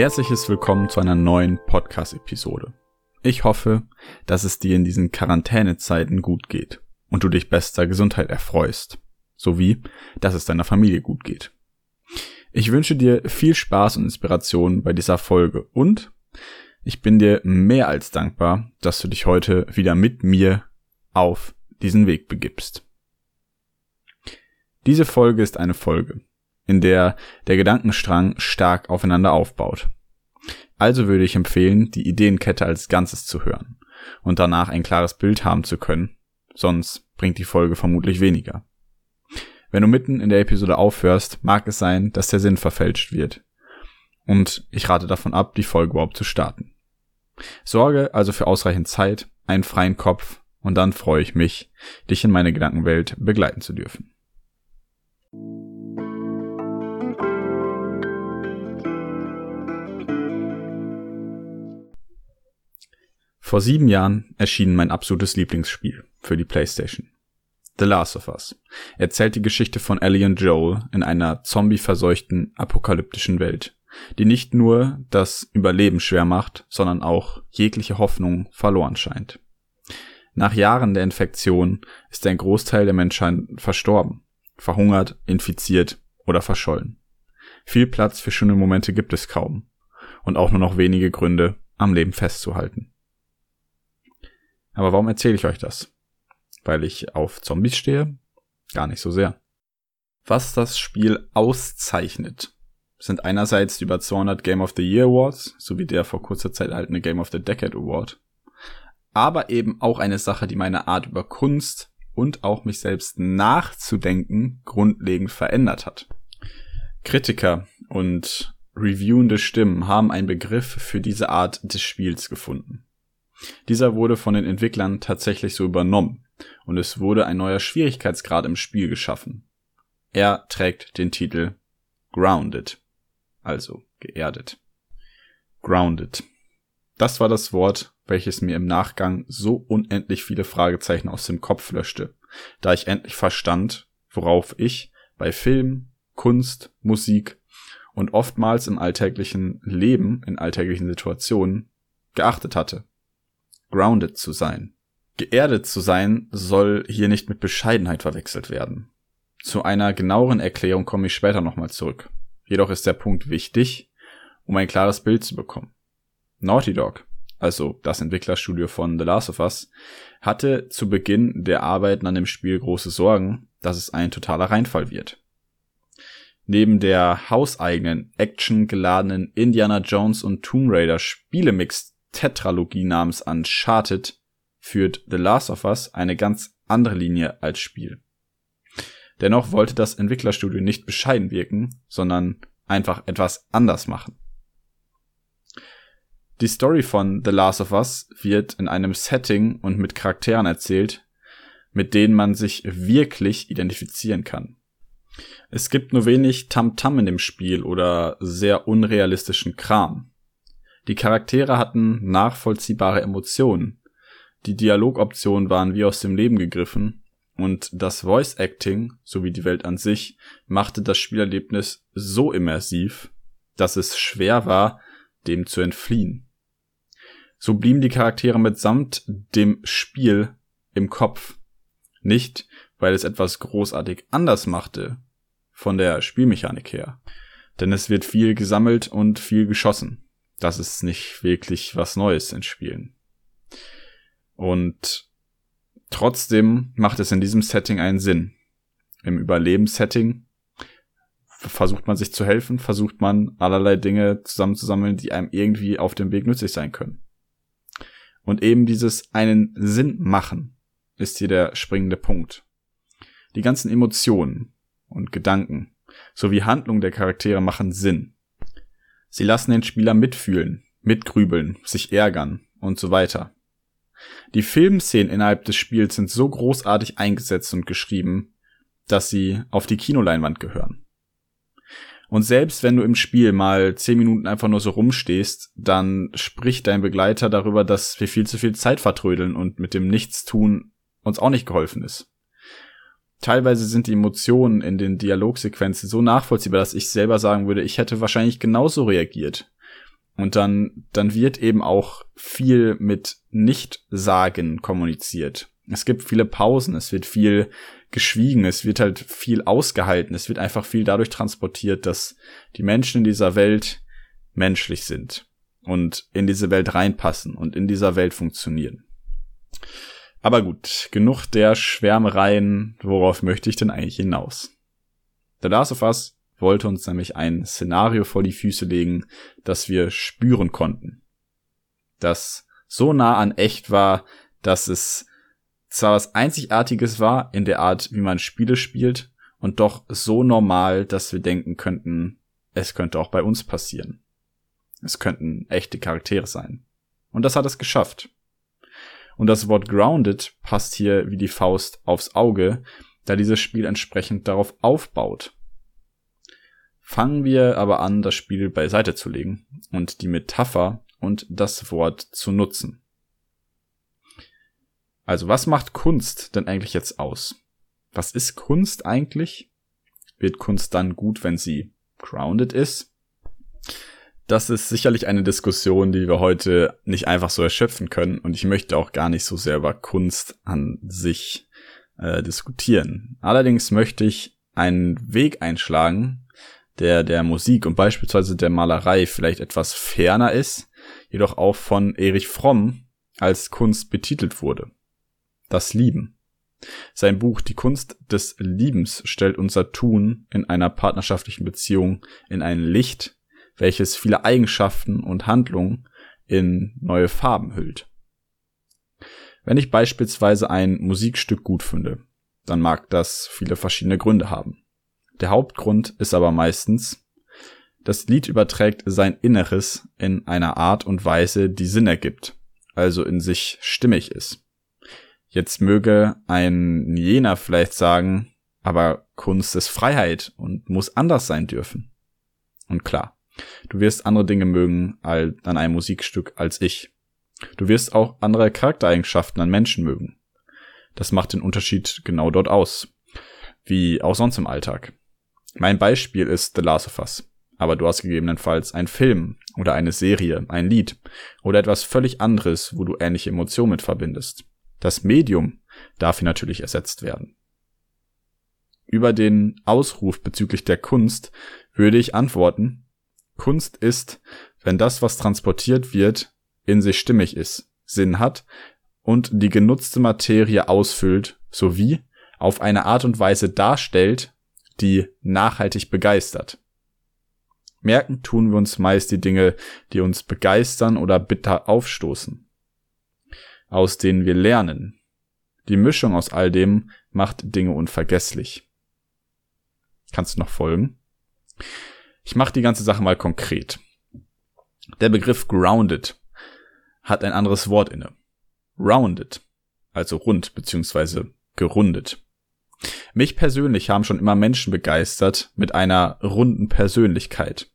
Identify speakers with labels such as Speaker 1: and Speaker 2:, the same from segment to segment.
Speaker 1: Herzliches Willkommen zu einer neuen Podcast-Episode. Ich hoffe, dass es dir in diesen Quarantänezeiten gut geht und du dich bester Gesundheit erfreust, sowie, dass es deiner Familie gut geht. Ich wünsche dir viel Spaß und Inspiration bei dieser Folge und ich bin dir mehr als dankbar, dass du dich heute wieder mit mir auf diesen Weg begibst. Diese Folge ist eine Folge, in der der Gedankenstrang stark aufeinander aufbaut. Also würde ich empfehlen, die Ideenkette als Ganzes zu hören und danach ein klares Bild haben zu können, sonst bringt die Folge vermutlich weniger. Wenn du mitten in der Episode aufhörst, mag es sein, dass der Sinn verfälscht wird. Und ich rate davon ab, die Folge überhaupt zu starten. Sorge also für ausreichend Zeit, einen freien Kopf und dann freue ich mich, dich in meine Gedankenwelt begleiten zu dürfen. Vor sieben Jahren erschien mein absolutes Lieblingsspiel für die PlayStation. The Last of Us erzählt die Geschichte von Ellie und Joel in einer zombieverseuchten apokalyptischen Welt, die nicht nur das Überleben schwer macht, sondern auch jegliche Hoffnung verloren scheint. Nach Jahren der Infektion ist ein Großteil der Menschheit verstorben, verhungert, infiziert oder verschollen. Viel Platz für schöne Momente gibt es kaum und auch nur noch wenige Gründe, am Leben festzuhalten. Aber warum erzähle ich euch das? Weil ich auf Zombies stehe? Gar nicht so sehr. Was das Spiel auszeichnet, sind einerseits die über 200 Game of the Year Awards, sowie der vor kurzer Zeit erhaltene Game of the Decade Award, aber eben auch eine Sache, die meine Art über Kunst und auch mich selbst nachzudenken grundlegend verändert hat. Kritiker und reviewende Stimmen haben einen Begriff für diese Art des Spiels gefunden. Dieser wurde von den Entwicklern tatsächlich so übernommen und es wurde ein neuer Schwierigkeitsgrad im Spiel geschaffen. Er trägt den Titel Grounded, also geerdet. Grounded. Das war das Wort, welches mir im Nachgang so unendlich viele Fragezeichen aus dem Kopf löschte, da ich endlich verstand, worauf ich bei Film, Kunst, Musik und oftmals im alltäglichen Leben, in alltäglichen Situationen geachtet hatte grounded zu sein. Geerdet zu sein soll hier nicht mit Bescheidenheit verwechselt werden. Zu einer genaueren Erklärung komme ich später nochmal zurück. Jedoch ist der Punkt wichtig, um ein klares Bild zu bekommen. Naughty Dog, also das Entwicklerstudio von The Last of Us, hatte zu Beginn der Arbeiten an dem Spiel große Sorgen, dass es ein totaler Reinfall wird. Neben der hauseigenen, actiongeladenen Indiana Jones und Tomb Raider Spielemix Tetralogie namens Uncharted führt The Last of Us eine ganz andere Linie als Spiel. Dennoch wollte das Entwicklerstudio nicht bescheiden wirken, sondern einfach etwas anders machen. Die Story von The Last of Us wird in einem Setting und mit Charakteren erzählt, mit denen man sich wirklich identifizieren kann. Es gibt nur wenig Tamtam -Tam in dem Spiel oder sehr unrealistischen Kram. Die Charaktere hatten nachvollziehbare Emotionen. Die Dialogoptionen waren wie aus dem Leben gegriffen und das Voice Acting sowie die Welt an sich machte das Spielerlebnis so immersiv, dass es schwer war, dem zu entfliehen. So blieben die Charaktere mitsamt dem Spiel im Kopf. Nicht, weil es etwas großartig anders machte von der Spielmechanik her. Denn es wird viel gesammelt und viel geschossen das ist nicht wirklich was Neues in Spielen. Und trotzdem macht es in diesem Setting einen Sinn. Im Überlebenssetting versucht man sich zu helfen, versucht man allerlei Dinge zusammenzusammeln, die einem irgendwie auf dem Weg nützlich sein können. Und eben dieses einen Sinn machen ist hier der springende Punkt. Die ganzen Emotionen und Gedanken sowie Handlungen der Charaktere machen Sinn. Sie lassen den Spieler mitfühlen, mitgrübeln, sich ärgern und so weiter. Die Filmszenen innerhalb des Spiels sind so großartig eingesetzt und geschrieben, dass sie auf die Kinoleinwand gehören. Und selbst wenn du im Spiel mal zehn Minuten einfach nur so rumstehst, dann spricht dein Begleiter darüber, dass wir viel zu viel Zeit vertrödeln und mit dem Nichtstun uns auch nicht geholfen ist teilweise sind die Emotionen in den Dialogsequenzen so nachvollziehbar, dass ich selber sagen würde, ich hätte wahrscheinlich genauso reagiert. Und dann, dann wird eben auch viel mit Nicht-Sagen kommuniziert. Es gibt viele Pausen, es wird viel geschwiegen, es wird halt viel ausgehalten, es wird einfach viel dadurch transportiert, dass die Menschen in dieser Welt menschlich sind und in diese Welt reinpassen und in dieser Welt funktionieren. Aber gut, genug der Schwärmereien, worauf möchte ich denn eigentlich hinaus? The Last of Us wollte uns nämlich ein Szenario vor die Füße legen, das wir spüren konnten. Das so nah an echt war, dass es zwar was Einzigartiges war in der Art, wie man Spiele spielt, und doch so normal, dass wir denken könnten, es könnte auch bei uns passieren. Es könnten echte Charaktere sein. Und das hat es geschafft. Und das Wort grounded passt hier wie die Faust aufs Auge, da dieses Spiel entsprechend darauf aufbaut. Fangen wir aber an, das Spiel beiseite zu legen und die Metapher und das Wort zu nutzen. Also was macht Kunst denn eigentlich jetzt aus? Was ist Kunst eigentlich? Wird Kunst dann gut, wenn sie grounded ist? Das ist sicherlich eine Diskussion, die wir heute nicht einfach so erschöpfen können. Und ich möchte auch gar nicht so sehr über Kunst an sich äh, diskutieren. Allerdings möchte ich einen Weg einschlagen, der der Musik und beispielsweise der Malerei vielleicht etwas ferner ist, jedoch auch von Erich Fromm als Kunst betitelt wurde. Das Lieben. Sein Buch Die Kunst des Liebens stellt unser Tun in einer partnerschaftlichen Beziehung in ein Licht, welches viele Eigenschaften und Handlungen in neue Farben hüllt. Wenn ich beispielsweise ein Musikstück gut finde, dann mag das viele verschiedene Gründe haben. Der Hauptgrund ist aber meistens, das Lied überträgt sein Inneres in einer Art und Weise, die Sinn ergibt, also in sich stimmig ist. Jetzt möge ein jener vielleicht sagen, aber Kunst ist Freiheit und muss anders sein dürfen. Und klar, Du wirst andere Dinge mögen an einem Musikstück als ich. Du wirst auch andere Charaktereigenschaften an Menschen mögen. Das macht den Unterschied genau dort aus. Wie auch sonst im Alltag. Mein Beispiel ist The Last of Us. Aber du hast gegebenenfalls einen Film oder eine Serie, ein Lied oder etwas völlig anderes, wo du ähnliche Emotionen mit verbindest. Das Medium darf hier natürlich ersetzt werden. Über den Ausruf bezüglich der Kunst würde ich antworten, Kunst ist, wenn das, was transportiert wird, in sich stimmig ist, Sinn hat und die genutzte Materie ausfüllt, sowie auf eine Art und Weise darstellt, die nachhaltig begeistert. Merken tun wir uns meist die Dinge, die uns begeistern oder bitter aufstoßen, aus denen wir lernen. Die Mischung aus all dem macht Dinge unvergesslich. Kannst du noch folgen? Ich mache die ganze Sache mal konkret. Der Begriff grounded hat ein anderes Wort inne. Rounded, also rund bzw. gerundet. Mich persönlich haben schon immer Menschen begeistert mit einer runden Persönlichkeit.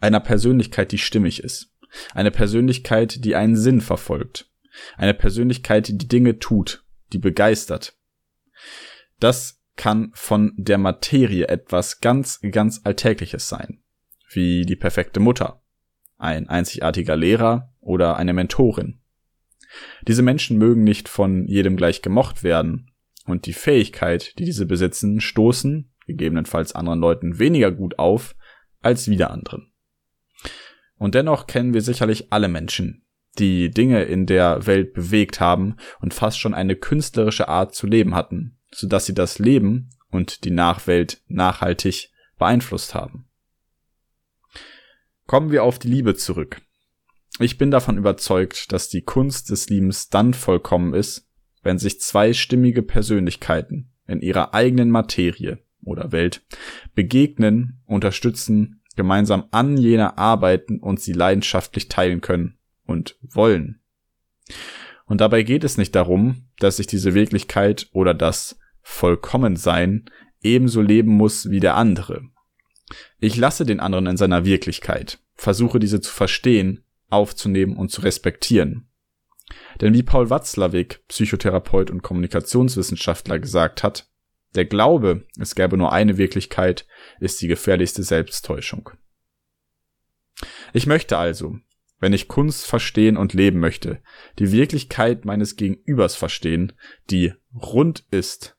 Speaker 1: Einer Persönlichkeit, die stimmig ist. Eine Persönlichkeit, die einen Sinn verfolgt. Eine Persönlichkeit, die Dinge tut, die begeistert. Das kann von der Materie etwas ganz, ganz Alltägliches sein, wie die perfekte Mutter, ein einzigartiger Lehrer oder eine Mentorin. Diese Menschen mögen nicht von jedem gleich gemocht werden, und die Fähigkeit, die diese besitzen, stoßen, gegebenenfalls anderen Leuten weniger gut auf, als wieder anderen. Und dennoch kennen wir sicherlich alle Menschen, die Dinge in der Welt bewegt haben und fast schon eine künstlerische Art zu leben hatten, sodass sie das Leben und die Nachwelt nachhaltig beeinflusst haben. Kommen wir auf die Liebe zurück. Ich bin davon überzeugt, dass die Kunst des Liebens dann vollkommen ist, wenn sich zwei stimmige Persönlichkeiten in ihrer eigenen Materie oder Welt begegnen, unterstützen, gemeinsam an jener arbeiten und sie leidenschaftlich teilen können und wollen. Und dabei geht es nicht darum, dass sich diese Wirklichkeit oder das Vollkommensein ebenso leben muss wie der andere. Ich lasse den anderen in seiner Wirklichkeit, versuche diese zu verstehen, aufzunehmen und zu respektieren. Denn wie Paul Watzlawick, Psychotherapeut und Kommunikationswissenschaftler gesagt hat, der Glaube, es gäbe nur eine Wirklichkeit, ist die gefährlichste Selbsttäuschung. Ich möchte also, wenn ich Kunst verstehen und leben möchte, die Wirklichkeit meines Gegenübers verstehen, die rund ist,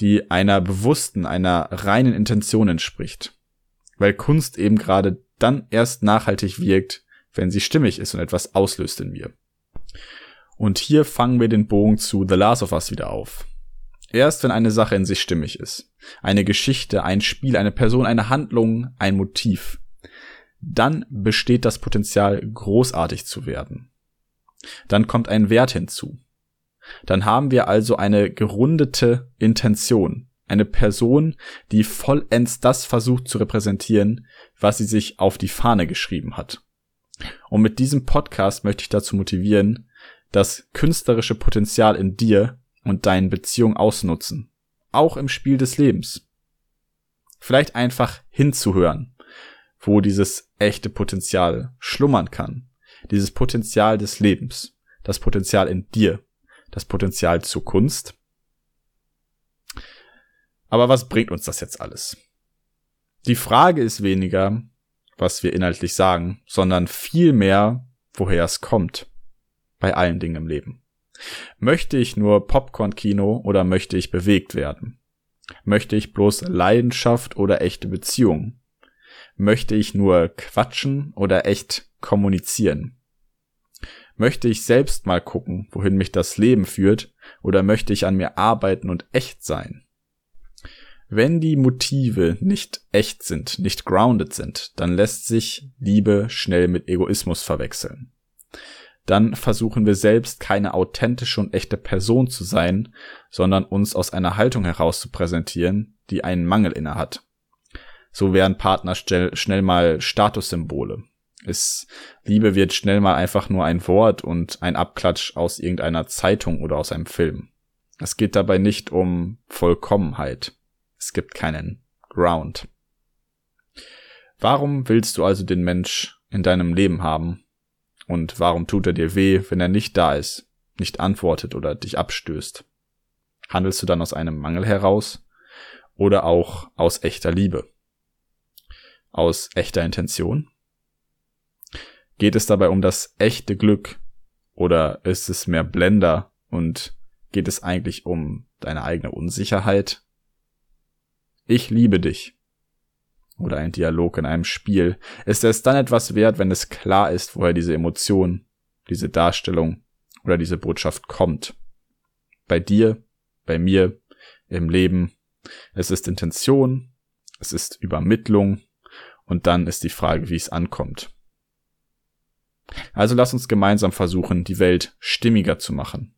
Speaker 1: die einer bewussten, einer reinen Intention entspricht. Weil Kunst eben gerade dann erst nachhaltig wirkt, wenn sie stimmig ist und etwas auslöst in mir. Und hier fangen wir den Bogen zu The Last of Us wieder auf. Erst wenn eine Sache in sich stimmig ist, eine Geschichte, ein Spiel, eine Person, eine Handlung, ein Motiv, dann besteht das Potenzial, großartig zu werden. Dann kommt ein Wert hinzu. Dann haben wir also eine gerundete Intention, eine Person, die vollends das versucht zu repräsentieren, was sie sich auf die Fahne geschrieben hat. Und mit diesem Podcast möchte ich dazu motivieren, das künstlerische Potenzial in dir und deinen Beziehungen ausnutzen. Auch im Spiel des Lebens. Vielleicht einfach hinzuhören, wo dieses echte Potenzial schlummern kann. Dieses Potenzial des Lebens. Das Potenzial in dir. Das Potenzial zur Kunst. Aber was bringt uns das jetzt alles? Die Frage ist weniger, was wir inhaltlich sagen, sondern vielmehr, woher es kommt. Bei allen Dingen im Leben. Möchte ich nur Popcorn-Kino oder möchte ich bewegt werden? Möchte ich bloß Leidenschaft oder echte Beziehung? Möchte ich nur quatschen oder echt kommunizieren? Möchte ich selbst mal gucken, wohin mich das Leben führt, oder möchte ich an mir arbeiten und echt sein? Wenn die Motive nicht echt sind, nicht grounded sind, dann lässt sich Liebe schnell mit Egoismus verwechseln. Dann versuchen wir selbst keine authentische und echte Person zu sein, sondern uns aus einer Haltung heraus zu präsentieren, die einen Mangel inne hat. So werden Partner schnell mal Statussymbole. Es, Liebe wird schnell mal einfach nur ein Wort und ein Abklatsch aus irgendeiner Zeitung oder aus einem Film. Es geht dabei nicht um Vollkommenheit. Es gibt keinen Ground. Warum willst du also den Mensch in deinem Leben haben? Und warum tut er dir weh, wenn er nicht da ist, nicht antwortet oder dich abstößt? Handelst du dann aus einem Mangel heraus oder auch aus echter Liebe? Aus echter Intention? Geht es dabei um das echte Glück oder ist es mehr Blender und geht es eigentlich um deine eigene Unsicherheit ich liebe dich. Oder ein Dialog in einem Spiel. Ist es dann etwas wert, wenn es klar ist, woher diese Emotion, diese Darstellung oder diese Botschaft kommt? Bei dir, bei mir, im Leben. Es ist Intention, es ist Übermittlung und dann ist die Frage, wie es ankommt. Also lass uns gemeinsam versuchen, die Welt stimmiger zu machen,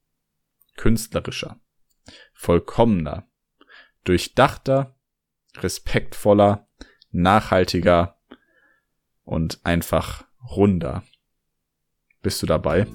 Speaker 1: künstlerischer, vollkommener, durchdachter. Respektvoller, nachhaltiger. Und einfach runder. Bist du dabei?